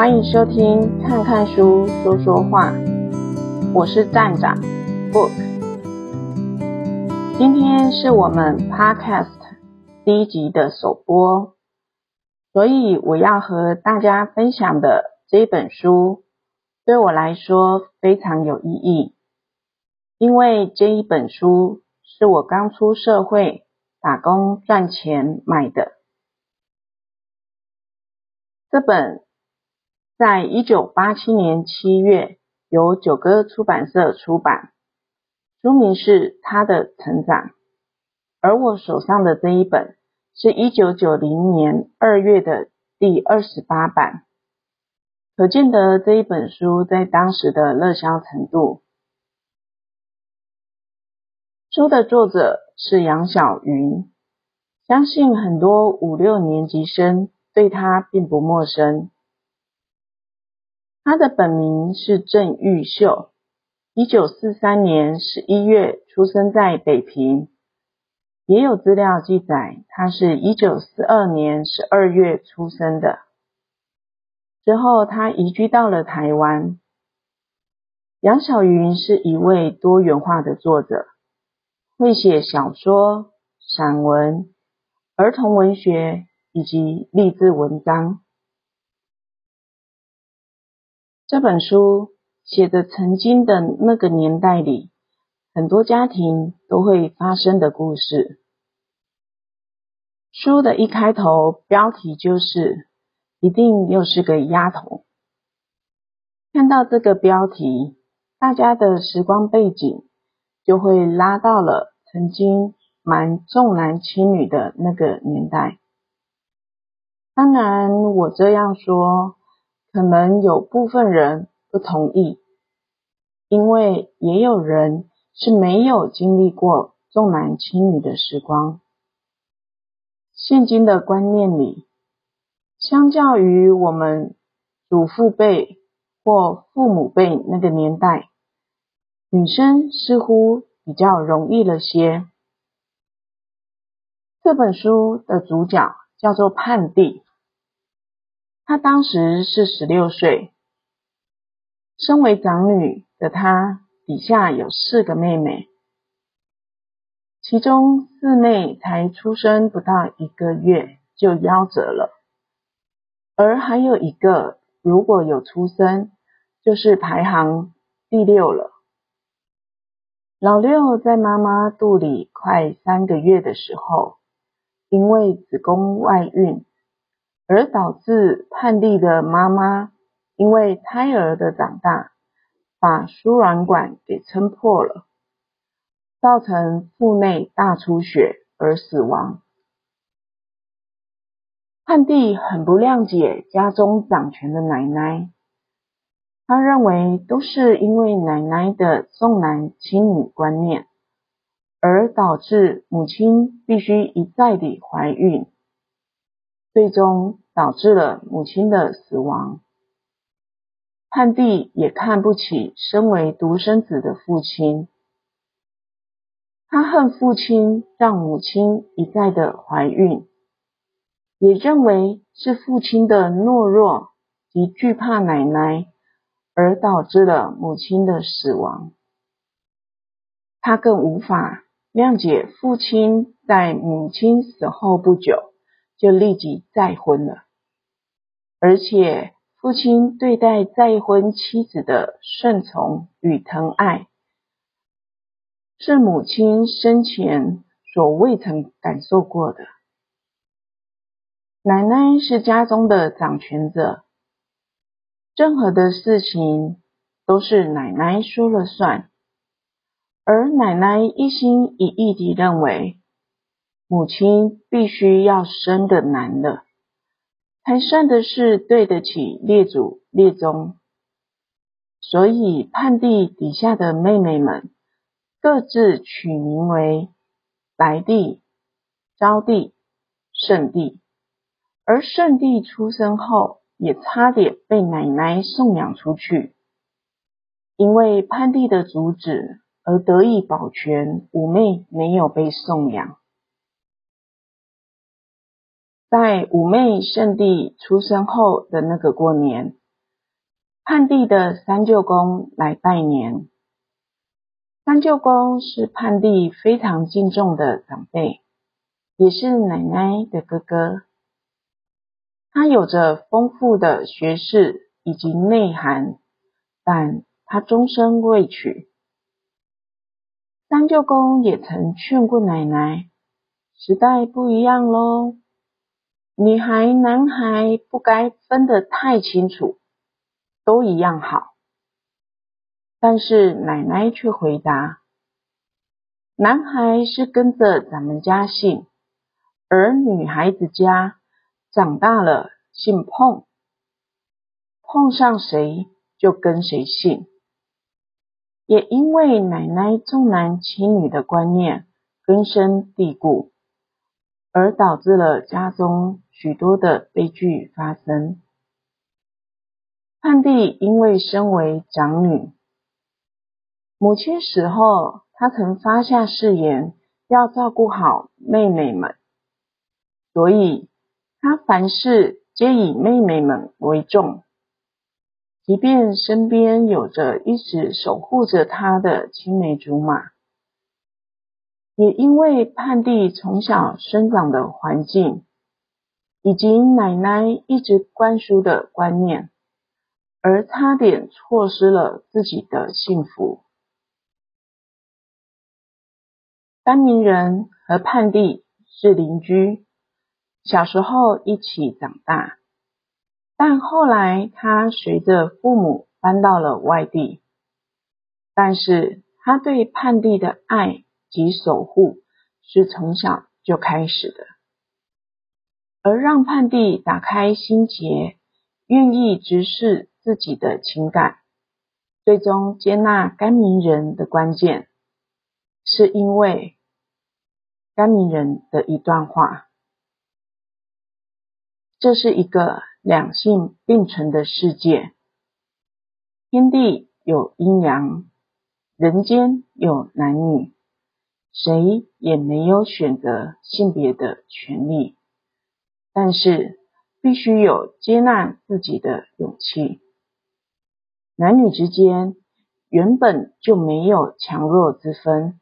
欢迎收听看看书说说话，我是站长 Book。今天是我们 Podcast 第一集的首播，所以我要和大家分享的这本书，对我来说非常有意义，因为这一本书是我刚出社会打工赚钱买的。这本在一九八七年七月由九歌出版社出版，书名是《他的成长》，而我手上的这一本是一九九零年二月的第二十八版，可见得这一本书在当时的热销程度。书的作者是杨晓云，相信很多五六年级生。对他并不陌生。他的本名是郑玉秀，一九四三年十一月出生在北平。也有资料记载，他是一九四二年十二月出生的。之后，他移居到了台湾。杨晓云是一位多元化的作者，会写小说、散文、儿童文学。以及励志文章。这本书写着曾经的那个年代里，很多家庭都会发生的故事。书的一开头标题就是“一定又是个丫头”。看到这个标题，大家的时光背景就会拉到了曾经蛮重男轻女的那个年代。当然，我这样说，可能有部分人不同意，因为也有人是没有经历过重男轻女的时光。现今的观念里，相较于我们祖父辈或父母辈那个年代，女生似乎比较容易了些。这本书的主角叫做泮蒂。她当时是十六岁，身为长女的她，底下有四个妹妹，其中四妹才出生不到一个月就夭折了，而还有一个如果有出生，就是排行第六了。老六在妈妈肚里快三个月的时候，因为子宫外孕。而导致泮蒂的妈妈因为胎儿的长大，把输卵管给撑破了，造成腹内大出血而死亡。泮蒂很不谅解家中掌权的奶奶，她认为都是因为奶奶的重男轻女观念，而导致母亲必须一再地怀孕。最终导致了母亲的死亡。汉帝也看不起身为独生子的父亲，他恨父亲让母亲一再的怀孕，也认为是父亲的懦弱及惧怕奶奶，而导致了母亲的死亡。他更无法谅解父亲在母亲死后不久。就立即再婚了，而且父亲对待再婚妻子的顺从与疼爱，是母亲生前所未曾感受过的。奶奶是家中的掌权者，任何的事情都是奶奶说了算，而奶奶一心一意地认为。母亲必须要生的男的，才算的是对得起列祖列宗。所以泮蒂底下的妹妹们各自取名为白帝、招帝、圣帝。而圣帝出生后，也差点被奶奶送养出去，因为泮蒂的阻止而得以保全五妹没有被送养。在五妹胜蒂出生后的那个过年，泮地的三舅公来拜年。三舅公是泮地非常敬重的长辈，也是奶奶的哥哥。他有着丰富的学识以及内涵，但他终身未娶。三舅公也曾劝过奶奶：时代不一样喽，女孩男孩不该分得太清楚，都一样好。但是奶奶却回答：“男孩是跟着咱们家姓，而女孩子家长大了姓碰，碰上谁就跟谁姓。”也因为奶奶重男轻女的观念根深蒂固，而导致了家中许多的悲剧发生。泮地因为身为长女，母亲死后，她曾发下誓言，要照顾好妹妹们，所以她凡事皆以妹妹们为重。即便身边有着一直守护着她的青梅竹马，也因为泮地从小生长的环境，以及奶奶一直灌输的观念，而差点错失了自己的幸福。甘明人和泮地是邻居，小时候一起长大，但后来他随着父母搬到了外地，但是他对泮地的爱及守护是从小就开始的，而让泮地打开心结，愿意直视自己的情感，最终接纳甘明人的关键。是因为甘明人的一段话，这是一个两性并存的世界，天地有阴阳，人间有男女，谁也没有选择性别的权利，但是必须有接纳自己的勇气。男女之间原本就没有强弱之分。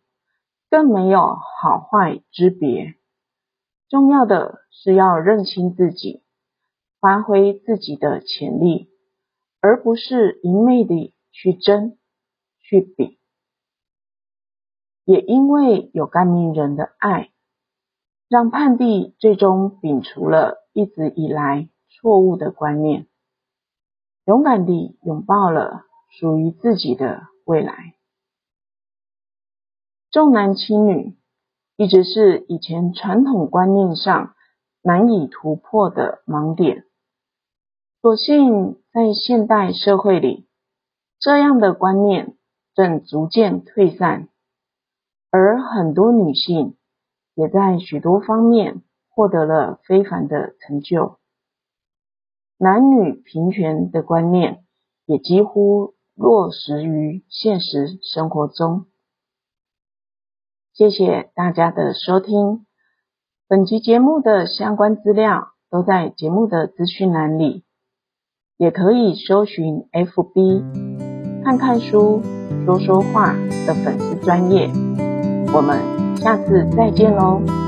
更没有好坏之别，重要的是要认清自己，发挥自己的潜力，而不是一味地去争、去比。也因为有甘明人的爱，让泮地最终摒除了一直以来错误的观念，勇敢地拥抱了属于自己的未来。重男轻女一直是以前传统观念上难以突破的盲点。所幸在现代社会里，这样的观念正逐渐退散，而很多女性也在许多方面获得了非凡的成就。男女平权的观念也几乎落实于现实生活中。谢谢大家的收听，本集节目的相关资料都在节目的资讯栏里，也可以搜寻 FB 看看书说说话的粉丝专业，我们下次再见喽。